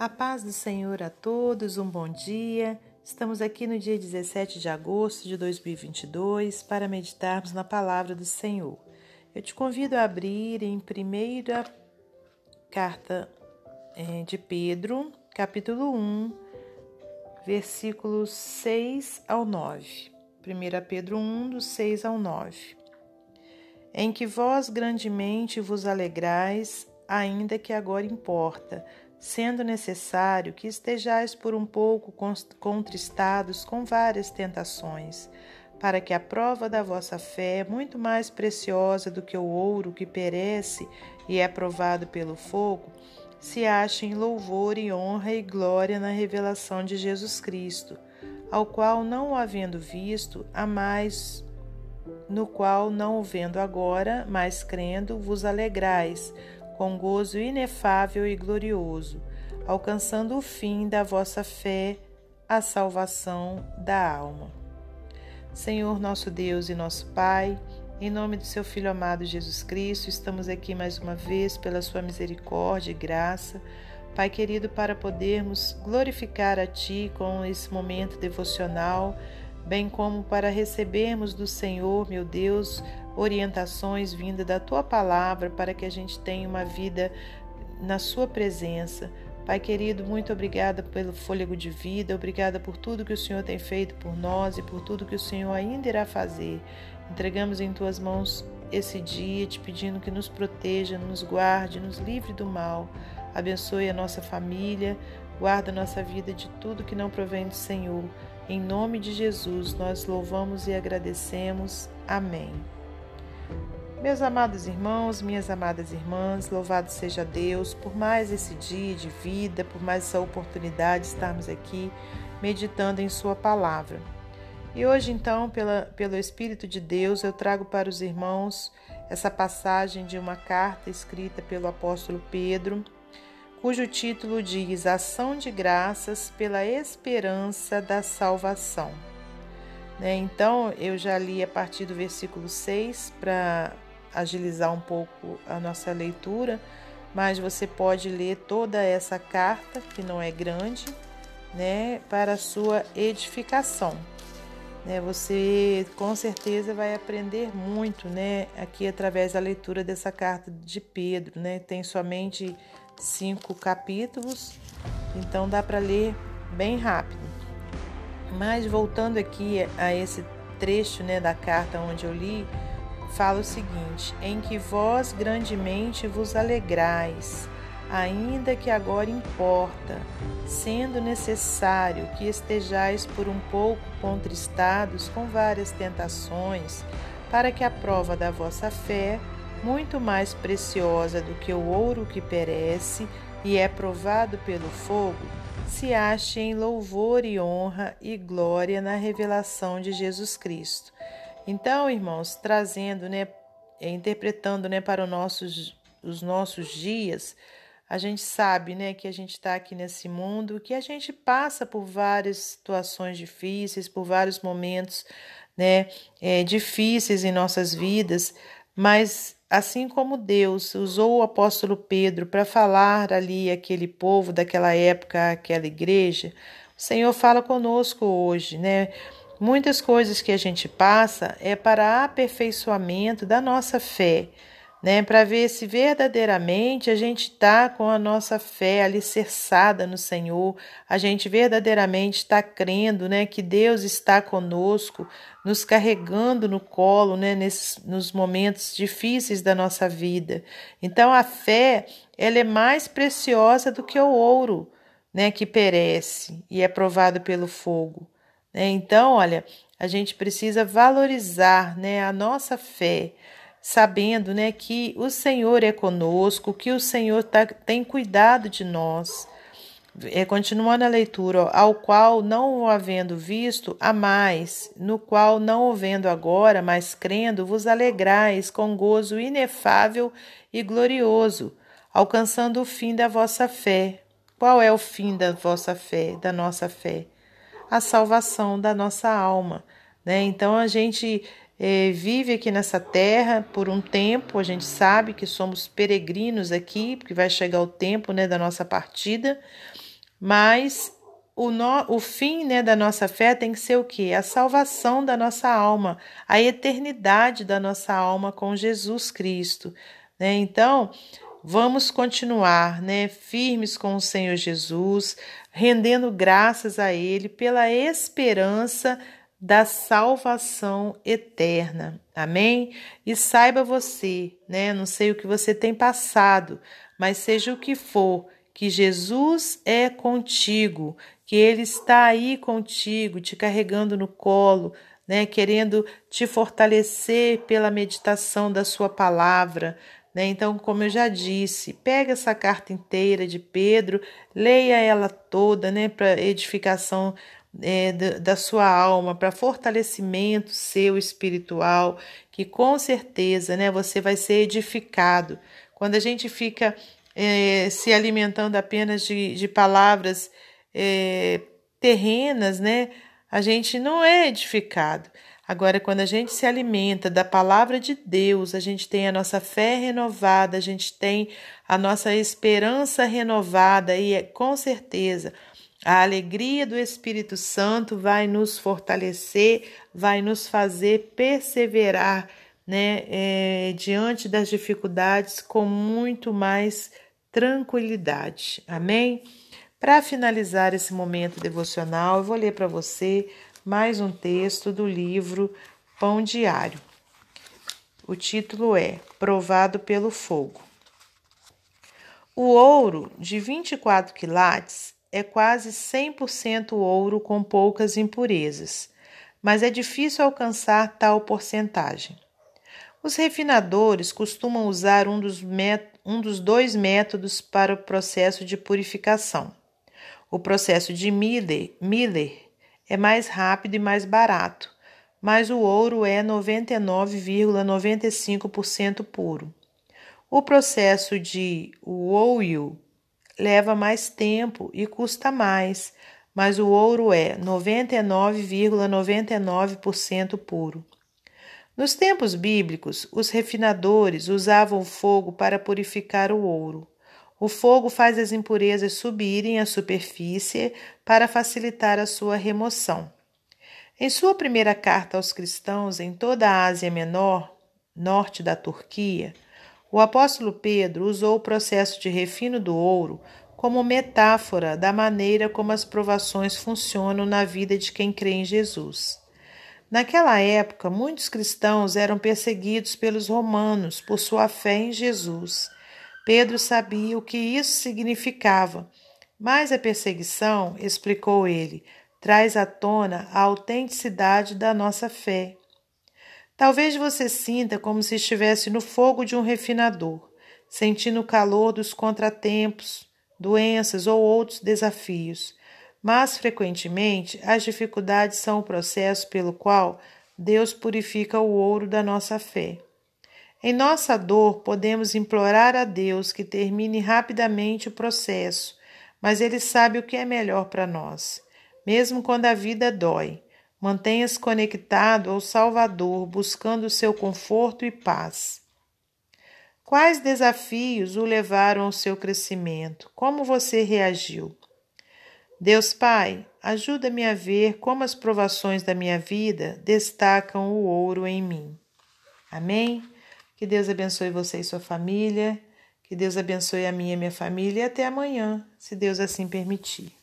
A paz do Senhor a todos, um bom dia. Estamos aqui no dia 17 de agosto de 2022 para meditarmos na palavra do Senhor. Eu te convido a abrir em primeira carta é, de Pedro, capítulo 1, versículos 6 ao 9. 1 Pedro 1, do 6 ao 9. Em que vós grandemente vos alegrais, ainda que agora importa sendo necessário que estejais por um pouco contristados com várias tentações, para que a prova da vossa fé, muito mais preciosa do que o ouro que perece e é provado pelo fogo, se ache em louvor e honra e glória na revelação de Jesus Cristo, ao qual, não o havendo visto, a mais no qual, não o vendo agora, mas crendo, vos alegrais, com gozo inefável e glorioso, alcançando o fim da vossa fé, a salvação da alma. Senhor nosso Deus e nosso Pai, em nome do seu Filho amado Jesus Cristo, estamos aqui mais uma vez pela sua misericórdia e graça. Pai querido, para podermos glorificar a Ti com esse momento devocional, bem como para recebermos do Senhor, meu Deus, orientações vindas da tua palavra para que a gente tenha uma vida na sua presença. Pai querido, muito obrigada pelo fôlego de vida, obrigada por tudo que o Senhor tem feito por nós e por tudo que o Senhor ainda irá fazer. Entregamos em tuas mãos esse dia, te pedindo que nos proteja, nos guarde, nos livre do mal. Abençoe a nossa família, guarda a nossa vida de tudo que não provém do Senhor. Em nome de Jesus, nós louvamos e agradecemos. Amém. Meus amados irmãos, minhas amadas irmãs, louvado seja Deus por mais esse dia de vida, por mais essa oportunidade de estarmos aqui meditando em Sua palavra. E hoje, então, pela, pelo Espírito de Deus, eu trago para os irmãos essa passagem de uma carta escrita pelo apóstolo Pedro, cujo título diz Ação de Graças pela Esperança da Salvação. Né? Então, eu já li a partir do versículo 6 para agilizar um pouco a nossa leitura, mas você pode ler toda essa carta, que não é grande, né, para a sua edificação. Né, você com certeza vai aprender muito, né, aqui através da leitura dessa carta de Pedro, né, tem somente cinco capítulos, então dá para ler bem rápido. Mas voltando aqui a esse trecho, né, da carta onde eu li, fala o seguinte: em que vós grandemente vos alegrais, ainda que agora importa, sendo necessário que estejais por um pouco contristados com várias tentações, para que a prova da vossa fé, muito mais preciosa do que o ouro que perece e é provado pelo fogo, se ache em louvor e honra e glória na revelação de Jesus Cristo. Então, irmãos, trazendo, né, interpretando, né, para os nossos, os nossos dias, a gente sabe, né, que a gente está aqui nesse mundo, que a gente passa por várias situações difíceis, por vários momentos, né, é, difíceis em nossas vidas, mas assim como Deus usou o apóstolo Pedro para falar ali aquele povo daquela época, aquela igreja, o Senhor fala conosco hoje, né? Muitas coisas que a gente passa é para aperfeiçoamento da nossa fé, né? Para ver se verdadeiramente a gente está com a nossa fé alicerçada no Senhor, a gente verdadeiramente está crendo, né? Que Deus está conosco, nos carregando no colo, né? Nesses, nos momentos difíceis da nossa vida. Então a fé, ela é mais preciosa do que o ouro, né? Que perece e é provado pelo fogo. Né? Então, olha, a gente precisa valorizar né, a nossa fé, sabendo né, que o Senhor é conosco, que o Senhor tá, tem cuidado de nós. É, continuando a leitura, ó, ao qual não o havendo visto, a mais, no qual não o vendo agora, mas crendo, vos alegrais com gozo inefável e glorioso, alcançando o fim da vossa fé. Qual é o fim da vossa fé, da nossa fé? a salvação da nossa alma. Né? Então a gente é, vive aqui nessa terra por um tempo, a gente sabe que somos peregrinos aqui, porque vai chegar o tempo né, da nossa partida, mas o, no, o fim né, da nossa fé tem que ser o quê? A salvação da nossa alma, a eternidade da nossa alma com Jesus Cristo. Né? Então, vamos continuar né, firmes com o Senhor Jesus, rendendo graças a Ele pela esperança da salvação eterna. Amém? E saiba você, né? Não sei o que você tem passado, mas seja o que for, que Jesus é contigo, que Ele está aí contigo, te carregando no colo, né? Querendo te fortalecer pela meditação da Sua palavra. Né? Então, como eu já disse, pega essa carta inteira de Pedro, leia ela toda, né, para edificação é, da, sua alma, para fortalecimento seu espiritual, que com certeza, né, você vai ser edificado. Quando a gente fica é, se alimentando apenas de, de palavras é, terrenas, né, a gente não é edificado. Agora, quando a gente se alimenta da palavra de Deus, a gente tem a nossa fé renovada, a gente tem a nossa esperança renovada e é, com certeza a alegria do Espírito Santo vai nos fortalecer, vai nos fazer perseverar né, é, diante das dificuldades com muito mais tranquilidade. Amém? Para finalizar esse momento devocional, eu vou ler para você mais um texto do livro Pão Diário. O título é Provado pelo Fogo. O ouro de 24 quilates é quase 100% ouro com poucas impurezas, mas é difícil alcançar tal porcentagem. Os refinadores costumam usar um dos, um dos dois métodos para o processo de purificação. O processo de Miller, Miller é mais rápido e mais barato, mas o ouro é 99,95% puro. O processo de Woyu leva mais tempo e custa mais, mas o ouro é 99,99% ,99 puro. Nos tempos bíblicos, os refinadores usavam fogo para purificar o ouro. O fogo faz as impurezas subirem à superfície para facilitar a sua remoção. Em sua primeira carta aos cristãos em toda a Ásia Menor, norte da Turquia, o apóstolo Pedro usou o processo de refino do ouro como metáfora da maneira como as provações funcionam na vida de quem crê em Jesus. Naquela época, muitos cristãos eram perseguidos pelos romanos por sua fé em Jesus. Pedro sabia o que isso significava, mas a perseguição, explicou ele, traz à tona a autenticidade da nossa fé. Talvez você sinta como se estivesse no fogo de um refinador, sentindo o calor dos contratempos, doenças ou outros desafios, mas frequentemente as dificuldades são o processo pelo qual Deus purifica o ouro da nossa fé. Em nossa dor, podemos implorar a Deus que termine rapidamente o processo, mas Ele sabe o que é melhor para nós. Mesmo quando a vida dói, mantenha-se conectado ao Salvador, buscando o seu conforto e paz. Quais desafios o levaram ao seu crescimento? Como você reagiu? Deus Pai, ajuda-me a ver como as provações da minha vida destacam o ouro em mim. Amém? Que Deus abençoe você e sua família. Que Deus abençoe a minha e minha família. E até amanhã, se Deus assim permitir.